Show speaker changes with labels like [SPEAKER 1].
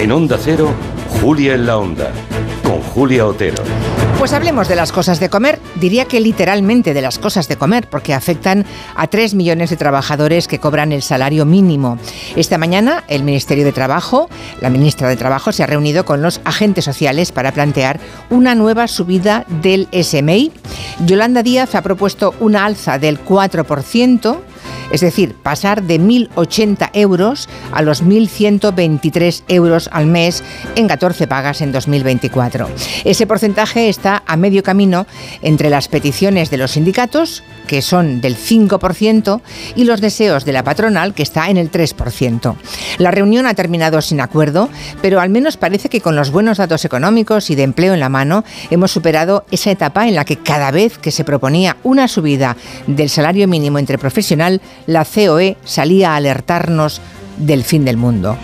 [SPEAKER 1] En Onda Cero, Julia en la Onda, con Julia Otero.
[SPEAKER 2] Pues hablemos de las cosas de comer, diría que literalmente de las cosas de comer, porque afectan a 3 millones de trabajadores que cobran el salario mínimo. Esta mañana el Ministerio de Trabajo, la ministra de Trabajo, se ha reunido con los agentes sociales para plantear una nueva subida del SMI. Yolanda Díaz ha propuesto una alza del 4%, es decir, pasar de 1.080 euros a los 1.123 euros al mes en 14 pagas en 2024. Ese porcentaje está a medio camino entre las peticiones de los sindicatos, que son del 5%, y los deseos de la patronal, que está en el 3%. La reunión ha terminado sin acuerdo, pero al menos parece que con los buenos datos económicos y de empleo en la mano hemos superado esa etapa en la que cada vez que se proponía una subida del salario mínimo entre profesional, la COE salía a alertarnos del fin del mundo.